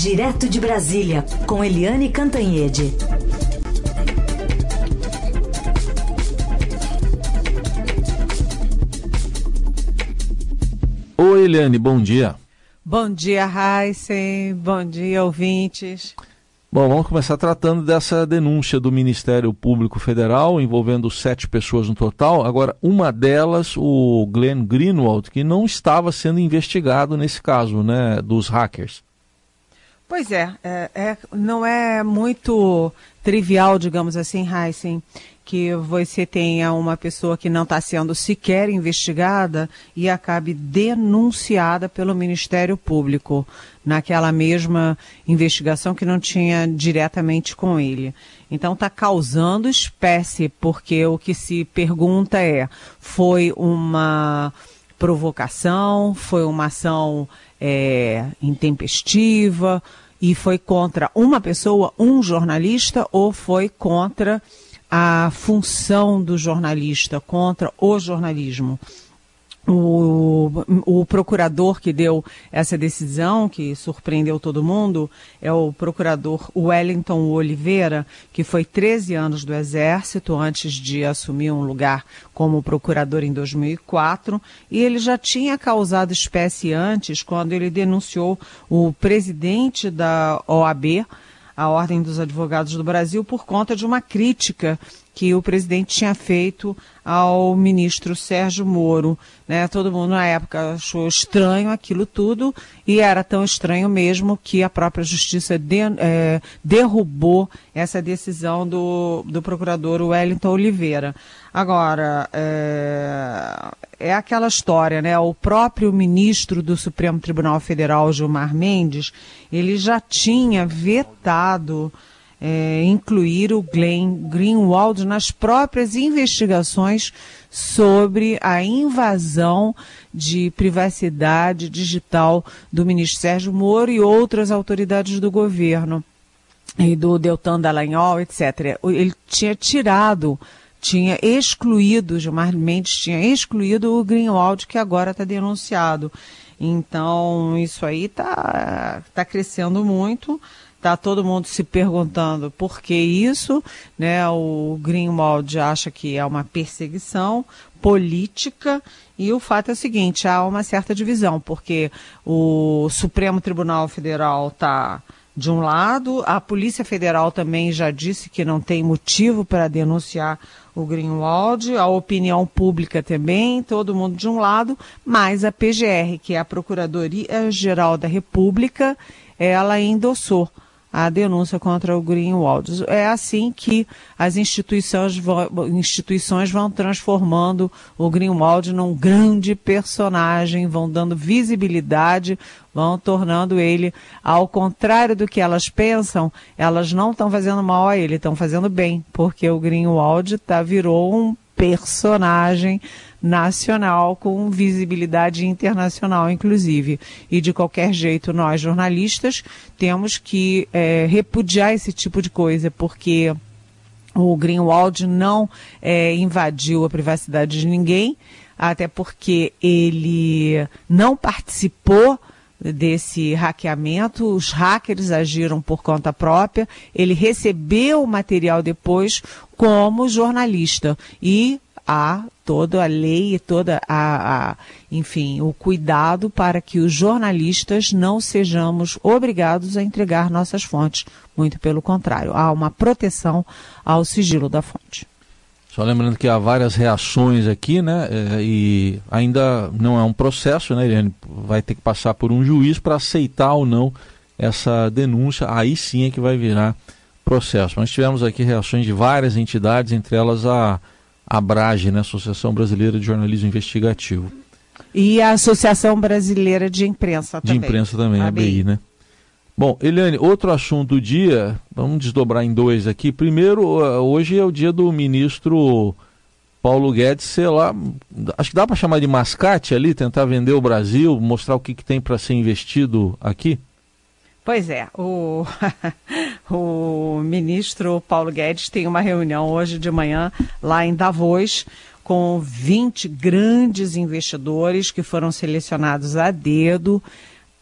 Direto de Brasília, com Eliane Cantanhede. Oi, Eliane, bom dia. Bom dia, Heisen. Bom dia, ouvintes. Bom, vamos começar tratando dessa denúncia do Ministério Público Federal envolvendo sete pessoas no total. Agora, uma delas, o Glenn Greenwald, que não estava sendo investigado nesse caso, né, dos hackers. Pois é, é, é não é muito trivial, digamos assim, Heisen, que você tenha uma pessoa que não está sendo sequer investigada e acabe denunciada pelo Ministério Público naquela mesma investigação que não tinha diretamente com ele. Então está causando espécie, porque o que se pergunta é: foi uma provocação, foi uma ação é, intempestiva e foi contra uma pessoa, um jornalista, ou foi contra a função do jornalista contra o jornalismo. O, o, procurador que deu essa decisão, que surpreendeu todo mundo, é o procurador Wellington Oliveira, que foi 13 anos do Exército antes de assumir um lugar como procurador em 2004, e ele já tinha causado espécie antes, quando ele denunciou o presidente da OAB, a Ordem dos Advogados do Brasil por conta de uma crítica que o presidente tinha feito ao ministro Sérgio Moro. Né? Todo mundo na época achou estranho aquilo tudo e era tão estranho mesmo que a própria justiça de, é, derrubou essa decisão do, do procurador Wellington Oliveira. Agora, é, é aquela história, né? O próprio ministro do Supremo Tribunal Federal, Gilmar Mendes, ele já tinha vetado é, incluir o Glenn Greenwald nas próprias investigações sobre a invasão de privacidade digital do ministro Sérgio Moro e outras autoridades do governo e do Deltan Dallagnol, etc. Ele tinha tirado tinha excluído, Gilmar Mendes tinha excluído o Greenwald, que agora está denunciado. Então, isso aí está tá crescendo muito. Está todo mundo se perguntando por que isso, né? O Greenwald acha que é uma perseguição política e o fato é o seguinte, há uma certa divisão, porque o Supremo Tribunal Federal está de um lado, a Polícia Federal também já disse que não tem motivo para denunciar o Greenwald, a opinião pública também, todo mundo de um lado, mas a PGR, que é a Procuradoria Geral da República, ela endossou a denúncia contra o Greenwald. É assim que as instituições vão, instituições vão transformando o Greenwald num grande personagem, vão dando visibilidade, vão tornando ele, ao contrário do que elas pensam, elas não estão fazendo mal a ele, estão fazendo bem, porque o Greenwald tá, virou um personagem nacional com visibilidade internacional, inclusive. E de qualquer jeito, nós jornalistas temos que é, repudiar esse tipo de coisa, porque o Greenwald não é, invadiu a privacidade de ninguém, até porque ele não participou desse hackeamento, os hackers agiram por conta própria, ele recebeu o material depois como jornalista e há toda a lei e toda a, a, enfim, o cuidado para que os jornalistas não sejamos obrigados a entregar nossas fontes. Muito pelo contrário, há uma proteção ao sigilo da fonte. Só lembrando que há várias reações aqui, né? É, e ainda não é um processo, né, Eliane? Vai ter que passar por um juiz para aceitar ou não essa denúncia. Aí sim é que vai virar processo. Nós tivemos aqui reações de várias entidades, entre elas a ABRAGE, né, Associação Brasileira de Jornalismo Investigativo. E a Associação Brasileira de Imprensa também. De Imprensa também, a ABI, né? Bom, Eliane, outro assunto do dia, vamos desdobrar em dois aqui. Primeiro, hoje é o dia do ministro Paulo Guedes, sei lá, acho que dá para chamar de mascate ali, tentar vender o Brasil, mostrar o que, que tem para ser investido aqui? Pois é, o, o ministro Paulo Guedes tem uma reunião hoje de manhã lá em Davos com 20 grandes investidores que foram selecionados a dedo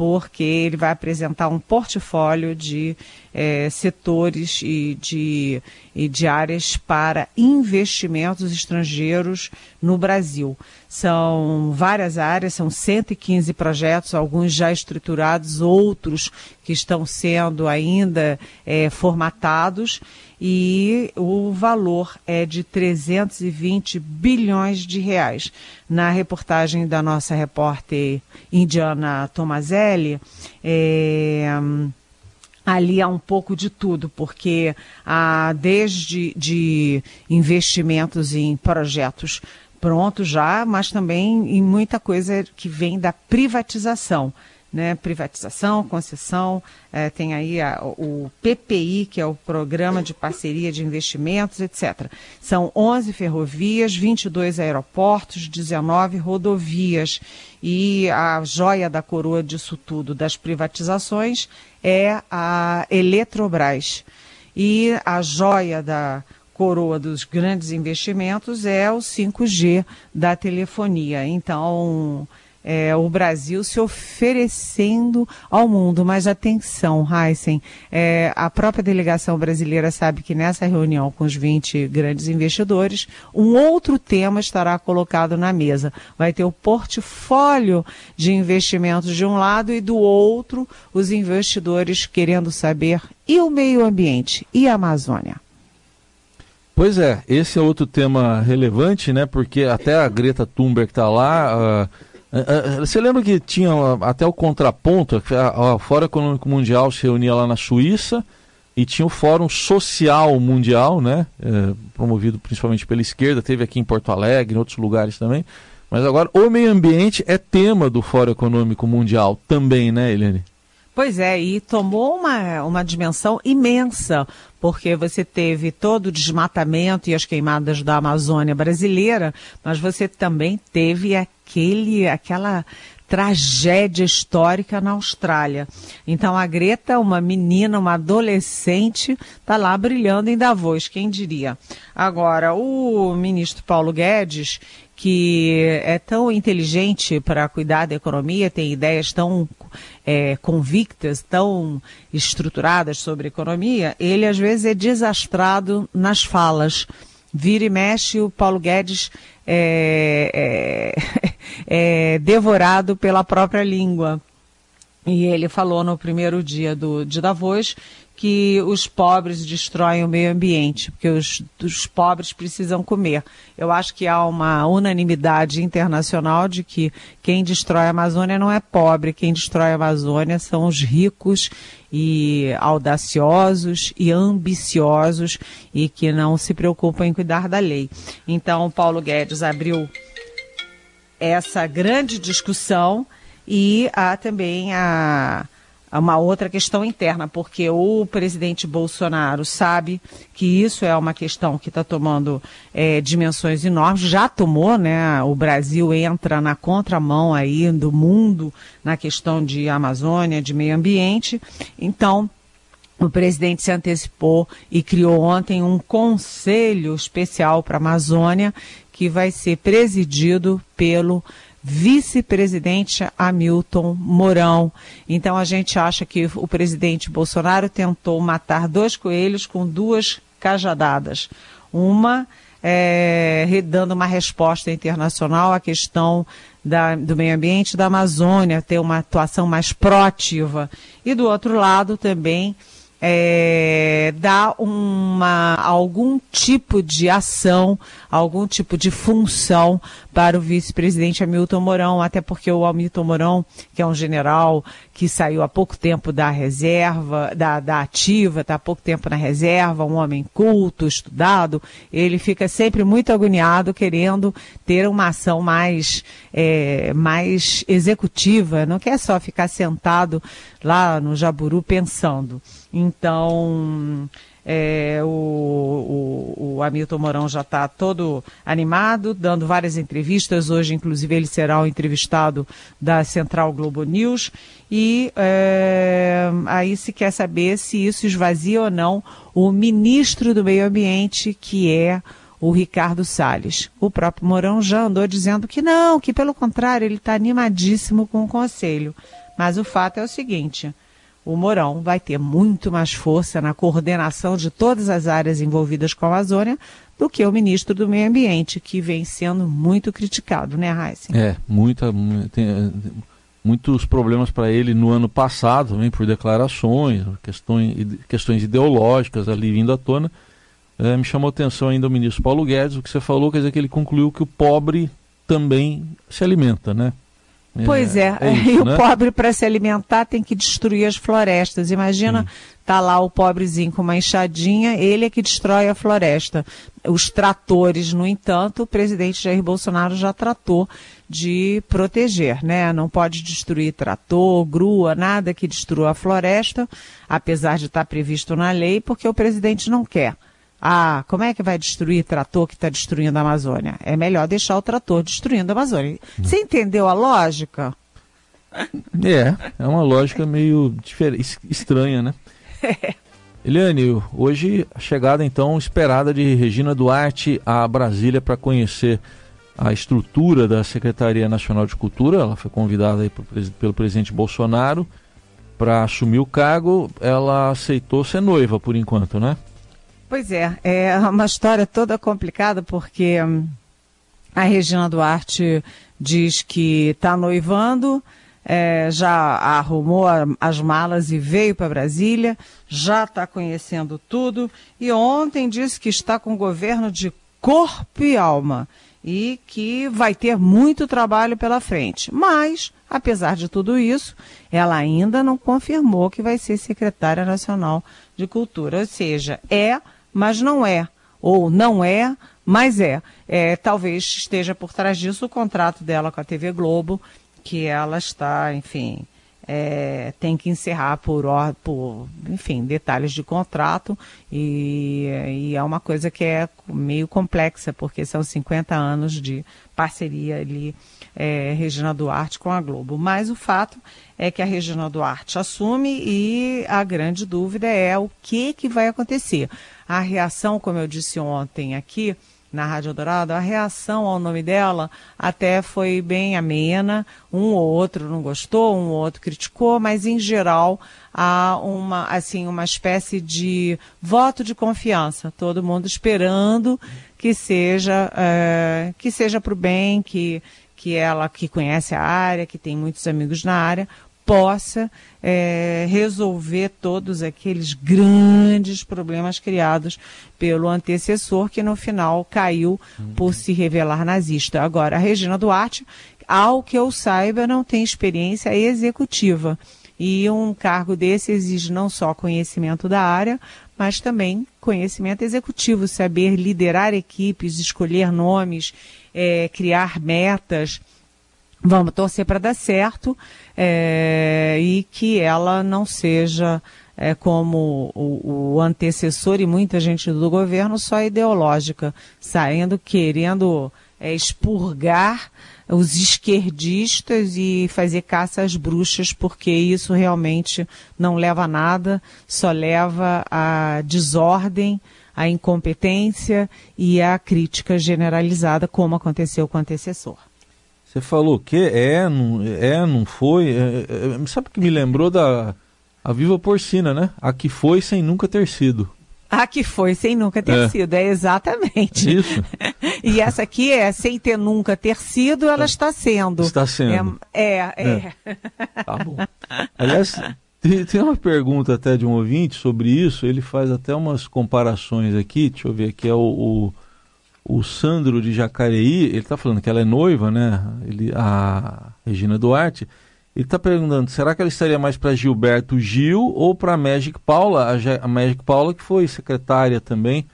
porque ele vai apresentar um portfólio de é, setores e de, e de áreas para investimentos estrangeiros no Brasil. São várias áreas, são 115 projetos, alguns já estruturados, outros que estão sendo ainda é, formatados e o valor é de 320 bilhões de reais. Na reportagem da nossa repórter indiana Tomazelli, é, ali há um pouco de tudo, porque há desde de investimentos em projetos prontos já, mas também em muita coisa que vem da privatização né, privatização, concessão, é, tem aí a, o PPI, que é o Programa de Parceria de Investimentos, etc. São 11 ferrovias, 22 aeroportos, 19 rodovias. E a joia da coroa disso tudo, das privatizações, é a Eletrobras. E a joia da coroa dos grandes investimentos é o 5G da telefonia. Então, é, o Brasil se oferecendo ao mundo. Mas atenção, Heisen, é, a própria delegação brasileira sabe que nessa reunião com os 20 grandes investidores, um outro tema estará colocado na mesa. Vai ter o portfólio de investimentos de um lado e do outro, os investidores querendo saber e o meio ambiente e a Amazônia. Pois é, esse é outro tema relevante, né? Porque até a Greta Thunberg está lá. Uh é, é, você lembra que tinha até o contraponto, o Fórum Econômico Mundial se reunia lá na Suíça e tinha o Fórum Social Mundial, né, é, promovido principalmente pela esquerda, teve aqui em Porto Alegre, em outros lugares também. Mas agora o meio ambiente é tema do Fórum Econômico Mundial também, né, Eliane? Pois é, e tomou uma, uma dimensão imensa, porque você teve todo o desmatamento e as queimadas da Amazônia brasileira, mas você também teve aquele, aquela tragédia histórica na Austrália. Então a Greta, uma menina, uma adolescente, está lá brilhando em Davos, quem diria. Agora, o ministro Paulo Guedes, que é tão inteligente para cuidar da economia, tem ideias tão é, convictas, tão estruturadas sobre economia, ele às vezes é desastrado nas falas. Vira e mexe, o Paulo Guedes é, é, é devorado pela própria língua. E ele falou no primeiro dia do, de Davos que os pobres destroem o meio ambiente, porque os, os pobres precisam comer. Eu acho que há uma unanimidade internacional de que quem destrói a Amazônia não é pobre, quem destrói a Amazônia são os ricos e audaciosos e ambiciosos e que não se preocupam em cuidar da lei. Então, Paulo Guedes abriu essa grande discussão e há também a uma outra questão interna, porque o presidente Bolsonaro sabe que isso é uma questão que está tomando é, dimensões enormes, já tomou, né? O Brasil entra na contramão aí do mundo na questão de Amazônia, de meio ambiente. Então, o presidente se antecipou e criou ontem um conselho especial para a Amazônia que vai ser presidido pelo vice-presidente Hamilton Mourão. Então a gente acha que o presidente Bolsonaro tentou matar dois coelhos com duas cajadadas. Uma é, dando uma resposta internacional à questão da, do meio ambiente da Amazônia, ter uma atuação mais proativa. E do outro lado também é, dar uma, algum tipo de ação, algum tipo de função para o vice-presidente Hamilton Mourão, até porque o Hamilton Mourão, que é um general que saiu há pouco tempo da reserva, da, da ativa, está há pouco tempo na reserva, um homem culto, estudado, ele fica sempre muito agoniado querendo ter uma ação mais, é, mais executiva, não quer só ficar sentado lá no Jaburu pensando. Então, é, o, o, o, Hamilton Mourão já está todo animado, dando várias entrevistas. Hoje, inclusive, ele será o entrevistado da Central Globo News. E é, aí se quer saber se isso esvazia ou não o ministro do Meio Ambiente, que é o Ricardo Salles. O próprio Mourão já andou dizendo que não, que pelo contrário, ele está animadíssimo com o conselho. Mas o fato é o seguinte: o Mourão vai ter muito mais força na coordenação de todas as áreas envolvidas com a Amazônia do que o ministro do Meio Ambiente, que vem sendo muito criticado, né, Raíssa? É, muita, tem, muitos problemas para ele no ano passado, também por declarações, questões, questões ideológicas ali vindo à tona. É, me chamou a atenção ainda o ministro Paulo Guedes, o que você falou, quer dizer que ele concluiu que o pobre também se alimenta, né? Pois é, é, é isso, e o né? pobre para se alimentar tem que destruir as florestas. Imagina, Sim. tá lá o pobrezinho com uma enxadinha, ele é que destrói a floresta. Os tratores, no entanto, o presidente Jair Bolsonaro já tratou de proteger, né? Não pode destruir trator, grua, nada que destrua a floresta, apesar de estar previsto na lei, porque o presidente não quer. Ah, como é que vai destruir trator que está destruindo a Amazônia? É melhor deixar o trator destruindo a Amazônia. Você entendeu a lógica? É, é uma lógica meio estranha, né? É. Eliane, hoje a chegada então esperada de Regina Duarte a Brasília para conhecer a estrutura da Secretaria Nacional de Cultura. Ela foi convidada aí pelo presidente Bolsonaro para assumir o cargo. Ela aceitou ser noiva por enquanto, né? Pois é, é uma história toda complicada porque hum, a Regina Duarte diz que está noivando, é, já arrumou as malas e veio para Brasília, já está conhecendo tudo e ontem disse que está com o governo de corpo e alma e que vai ter muito trabalho pela frente. Mas, apesar de tudo isso, ela ainda não confirmou que vai ser secretária nacional de cultura, ou seja, é mas não é. Ou não é, mas é. é. Talvez esteja por trás disso o contrato dela com a TV Globo, que ela está, enfim, é, tem que encerrar por, por, enfim, detalhes de contrato e, e, é uma coisa que é meio complexa, porque são 50 anos de parceria ali, é, Regina Duarte com a Globo. Mas o fato é que a Regina Duarte assume e a grande dúvida é o que, que vai acontecer. A reação, como eu disse ontem aqui, na Rádio Dourado, a reação ao nome dela até foi bem amena. Um ou outro não gostou, um ou outro criticou, mas em geral há uma, assim, uma espécie de voto de confiança. Todo mundo esperando que seja, é, que seja para o bem, que, que ela que conhece a área, que tem muitos amigos na área, possa é, resolver todos aqueles grandes problemas criados pelo antecessor, que no final caiu por se revelar nazista. Agora, a Regina Duarte, ao que eu saiba, não tem experiência executiva. E um cargo desse exige não só conhecimento da área, mas também conhecimento executivo, saber liderar equipes, escolher nomes, é, criar metas Vamos torcer para dar certo é, e que ela não seja é, como o, o, antecessor e muita gente do governo só ideológica, saindo querendo é, expurgar os esquerdistas e fazer caça às bruxas, porque isso realmente não leva a nada, só leva a desordem, a incompetência e a crítica generalizada, como aconteceu com o antecessor. Você falou que é, não, é, não foi. É, é, sabe que me lembrou da a Viva Porcina, né? A que foi sem nunca ter sido. A que foi sem nunca ter é. sido, é exatamente. Isso. e essa aqui é sem ter nunca ter sido, ela é. está sendo. Está sendo. É, é. é. Tá bom. Aliás, tem, tem, uma pergunta até de um ouvinte sobre isso, ele faz até umas comparações aqui, deixa eu ver aqui, é o, o o Sandro de Jacareí, ele está falando que ela é noiva, né? Ele, a Regina Duarte. Ele está perguntando, será que ela estaria mais para Gilberto Gil ou para Magic Paula? A, a Magic Paula que foi secretária também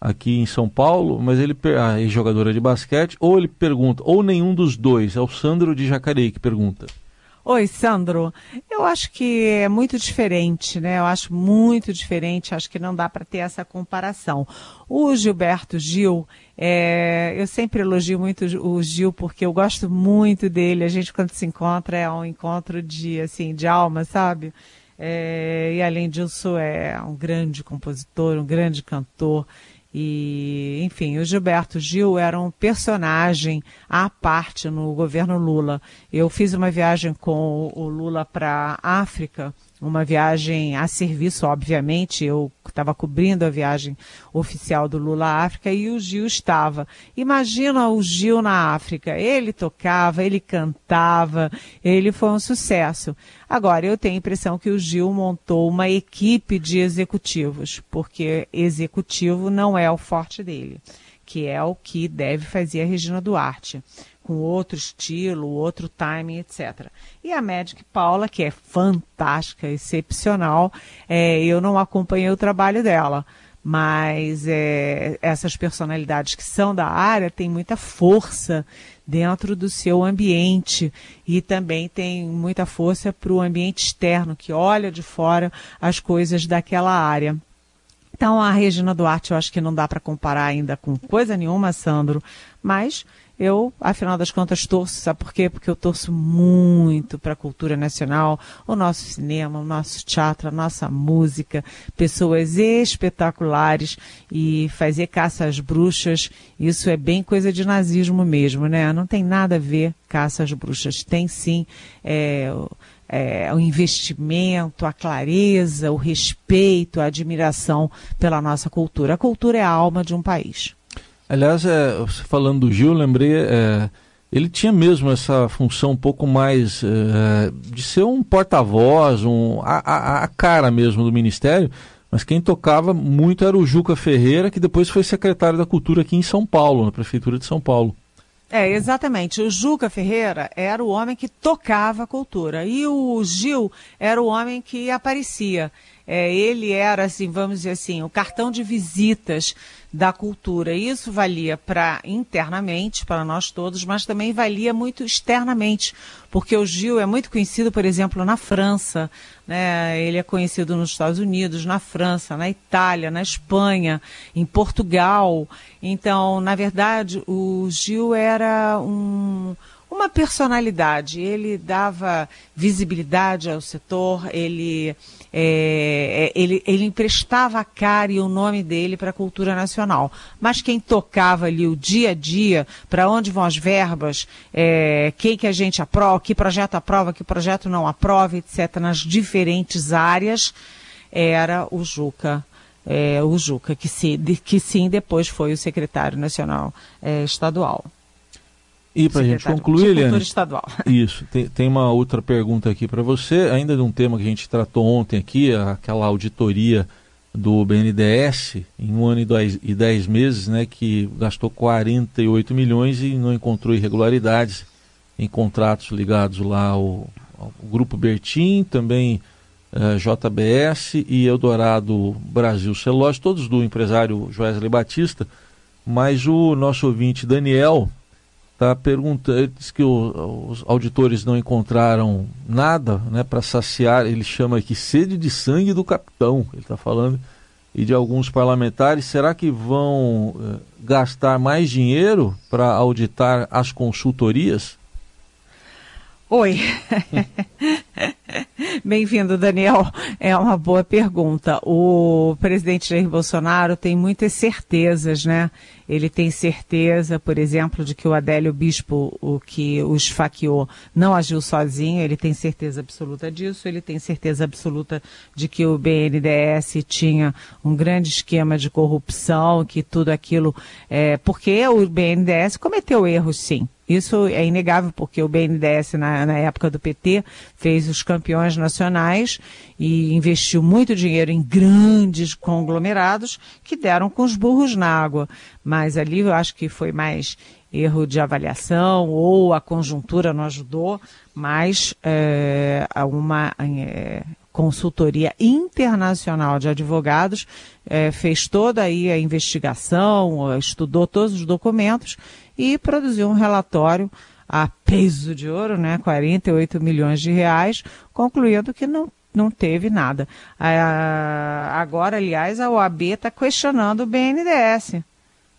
aqui em São Paulo, mas ele a jogadora de basquete, ou ele pergunta, ou nenhum dos dois, é o Sandro de Jacareí que pergunta. Oi, Sandro. Eu acho que é muito diferente, né? Eu acho muito diferente. Acho que não dá para ter essa comparação. O Gilberto Gil, é, eu sempre elogio muito o Gil porque eu gosto muito dele. A gente quando se encontra é um encontro de assim de alma, sabe? É, e além disso é um grande compositor, um grande cantor E, enfim, o Gilberto Gil era um personagem à parte no governo Lula. Eu fiz uma viagem com o Lula para a África uma viagem a serviço, obviamente. Eu estava cobrindo a viagem oficial do Lula à África e o Gil estava. Imagina o Gil na África. Ele tocava, ele cantava, ele foi um sucesso. Agora, eu tenho a impressão que o Gil montou uma equipe de executivos, porque executivo não é o forte dele, que é o que deve fazer a Regina Duarte com outro estilo, outro timing, etc. E a Magic Paula, que é fantástica, excepcional, é, eu não acompanhei o trabalho dela, mas é, essas personalidades que são da área têm muita força dentro do seu ambiente e também tem muita força para o ambiente externo, que olha de fora as coisas daquela área. Então, a Regina Duarte, eu acho que não dá para comparar ainda com coisa nenhuma, Sandro, mas eu, afinal das contas, torço, sabe por quê? Porque eu torço muito para a cultura nacional, o nosso cinema, o nosso teatro, a nossa música, pessoas espetaculares e fazer caça às bruxas, isso é bem coisa de nazismo mesmo, né? Não tem nada a ver caça às bruxas, tem sim é, é, o investimento, a clareza, o respeito, a admiração pela nossa cultura. A cultura é a alma de um país. Aliás, é, falando do Gil, lembrei, é, ele tinha mesmo essa função um pouco mais é, de ser um porta-voz, um, a, a, a, cara mesmo do Ministério, mas quem tocava muito era o Juca Ferreira, que depois foi secretário da Cultura aqui em São Paulo, na Prefeitura de São Paulo. É, exatamente. O Juca Ferreira era o homem que tocava a cultura e o Gil era o homem que aparecia. É, ele era, assim, vamos dizer assim, o cartão de visitas da cultura. Isso valia para internamente, para nós todos, mas também valia muito externamente, porque o Gil é muito conhecido, por exemplo, na França, né? ele é conhecido nos Estados Unidos, na França, na Itália, na Espanha, em Portugal. Então, na verdade, o Gil era um uma personalidade. Ele dava visibilidade ao setor, ele, é, é, ele, ele emprestava a cara e o nome dele para a cultura nacional. Mas quem tocava ali o dia a dia, para onde vão as verbas, é, quem que a gente aprova, que projeto aprova, que projeto não aprova, etc., nas diferentes áreas, era o Juca. É, o Juca, que, se, que sim depois foi o secretário nacional é, estadual. E para a gente concluir, Eliane, estadual. isso, tem, tem uma outra pergunta aqui para você, ainda de um tema que a gente tratou ontem aqui, aquela auditoria do BNDES, em um ano e, dois, e dez meses, né, que gastou 48 milhões e não encontrou irregularidades em contratos ligados lá ao, ao Grupo Bertim, também uh, eh, JBS e Eldorado Brasil Celulose, todos do empresário Joesley Batista, mas o nosso ouvinte Daniel está perguntando, diz que o, os auditores não encontraram nada né, para saciar, ele chama aqui sede de sangue do capitão, ele está falando, e de alguns parlamentares. Será que vão eh, gastar mais dinheiro para auditar as consultorias? Oi. Bem-vindo, Daniel. É uma boa pergunta. O presidente Jair Bolsonaro tem muitas certezas, né? Ele tem certeza, por exemplo, de que o Adélio Bispo, o que o esfaqueou, não agiu sozinho. Ele tem certeza absoluta disso. Ele tem certeza absoluta de que o BNDES tinha um grande esquema de corrupção, que tudo aquilo. É, porque o BNDES cometeu erros, sim. Isso é inegável, porque o BNDES, na, na, época do PT, fez os campeões nacionais e investiu muito dinheiro em grandes conglomerados que deram com os burros na água. Mas ali eu acho que foi mais erro de avaliação ou a conjuntura não ajudou, mas é, uma é, consultoria internacional de advogados é, fez toda aí a investigação, estudou todos os documentos e produziu um relatório a peso de ouro, né, 48 milhões de reais, concluindo que não, não teve nada. Agora, aliás, a OAB está questionando o BNDES.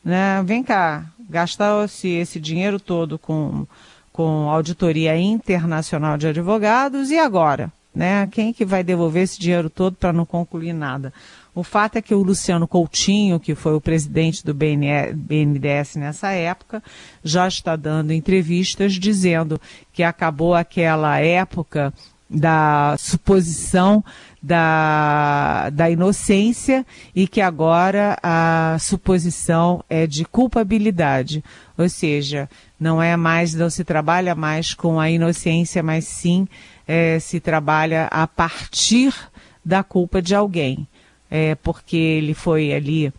Né? Vem cá, gastou-se esse dinheiro todo com, com auditoria internacional de advogados e agora? Né? Quem que vai devolver esse dinheiro todo para não concluir nada? O fato é que o Luciano Coutinho, que foi o presidente do BNDES nessa época, já está dando entrevistas dizendo que acabou aquela época da suposição da, da inocência e que agora a suposição é de culpabilidade. Ou seja, não é mais, não se trabalha mais com a inocência, mas sim é, se trabalha a partir da culpa de alguém. É, porque ele foi ali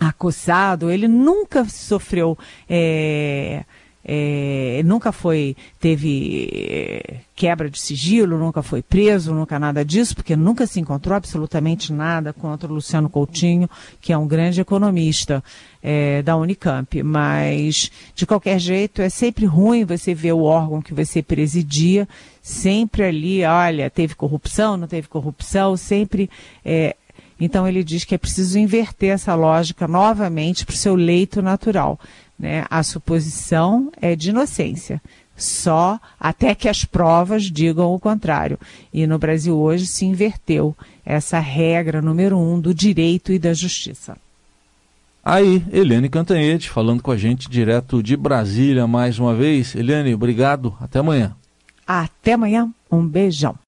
acossado, ele nunca sofreu. É, é, nunca foi, teve é, quebra de sigilo, nunca foi preso, nunca nada disso, porque nunca se encontrou absolutamente nada contra o Luciano Coutinho, que é um grande economista é, da Unicamp. Mas, de qualquer jeito, é sempre ruim você ver o órgão que você presidia, sempre ali, olha, teve corrupção, não teve corrupção, sempre. É, então ele diz que é preciso inverter essa lógica novamente para o seu leito natural. Né? A suposição é de inocência, só até que as provas digam o contrário. E no Brasil hoje se inverteu essa regra número um do direito e da justiça. Aí, Eliane Cantanhete falando com a gente direto de Brasília mais uma vez. Eliane, obrigado. Até amanhã. Até amanhã. Um beijão.